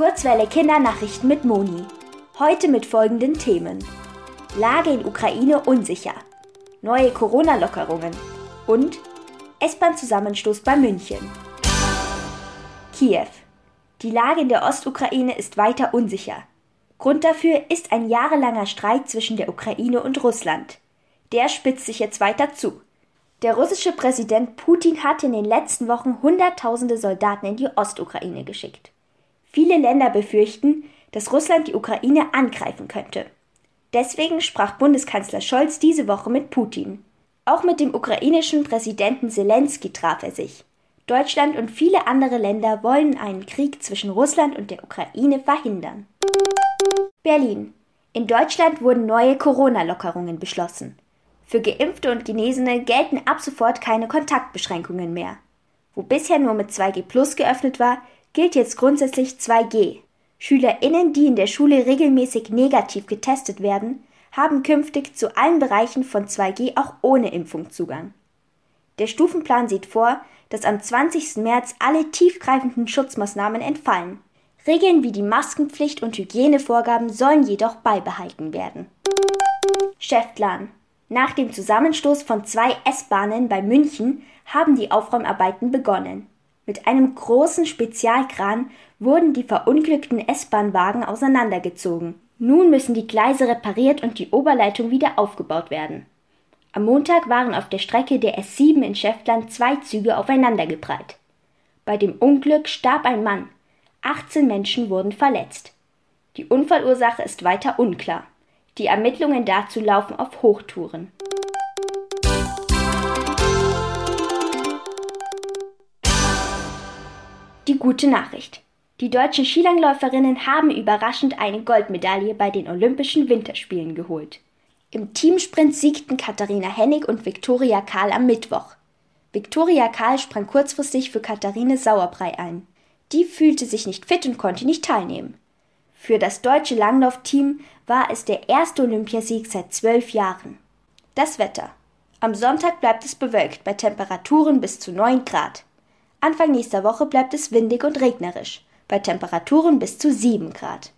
Kurzwelle Kindernachrichten mit Moni. Heute mit folgenden Themen. Lage in Ukraine unsicher. Neue Corona-Lockerungen. Und S-Bahn-Zusammenstoß bei München. Kiew. Die Lage in der Ostukraine ist weiter unsicher. Grund dafür ist ein jahrelanger Streit zwischen der Ukraine und Russland. Der spitzt sich jetzt weiter zu. Der russische Präsident Putin hat in den letzten Wochen Hunderttausende Soldaten in die Ostukraine geschickt. Viele Länder befürchten, dass Russland die Ukraine angreifen könnte. Deswegen sprach Bundeskanzler Scholz diese Woche mit Putin. Auch mit dem ukrainischen Präsidenten Zelensky traf er sich. Deutschland und viele andere Länder wollen einen Krieg zwischen Russland und der Ukraine verhindern. Berlin. In Deutschland wurden neue Corona-Lockerungen beschlossen. Für Geimpfte und Genesene gelten ab sofort keine Kontaktbeschränkungen mehr. Wo bisher nur mit 2G Plus geöffnet war, gilt jetzt grundsätzlich 2G. SchülerInnen, die in der Schule regelmäßig negativ getestet werden, haben künftig zu allen Bereichen von 2G auch ohne Impfung Zugang. Der Stufenplan sieht vor, dass am 20. März alle tiefgreifenden Schutzmaßnahmen entfallen. Regeln wie die Maskenpflicht und Hygienevorgaben sollen jedoch beibehalten werden. Chefplan. Nach dem Zusammenstoß von zwei S-Bahnen bei München haben die Aufräumarbeiten begonnen. Mit einem großen Spezialkran wurden die verunglückten S-Bahn-Wagen auseinandergezogen. Nun müssen die Gleise repariert und die Oberleitung wieder aufgebaut werden. Am Montag waren auf der Strecke der S7 in Schäftland zwei Züge aufeinandergeprallt. Bei dem Unglück starb ein Mann. 18 Menschen wurden verletzt. Die Unfallursache ist weiter unklar. Die Ermittlungen dazu laufen auf Hochtouren. Die gute Nachricht. Die deutschen Skilangläuferinnen haben überraschend eine Goldmedaille bei den Olympischen Winterspielen geholt. Im Teamsprint siegten Katharina Hennig und Viktoria Kahl am Mittwoch. Viktoria Kahl sprang kurzfristig für Katharine Sauerbrei ein. Die fühlte sich nicht fit und konnte nicht teilnehmen. Für das deutsche Langlaufteam war es der erste Olympiasieg seit zwölf Jahren. Das Wetter. Am Sonntag bleibt es bewölkt bei Temperaturen bis zu 9 Grad. Anfang nächster Woche bleibt es windig und regnerisch, bei Temperaturen bis zu 7 Grad.